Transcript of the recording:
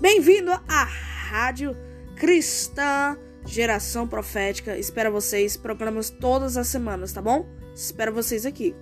Bem-vindo à Rádio Cristã Geração Profética. Espero vocês, programas todas as semanas, tá bom? Espero vocês aqui.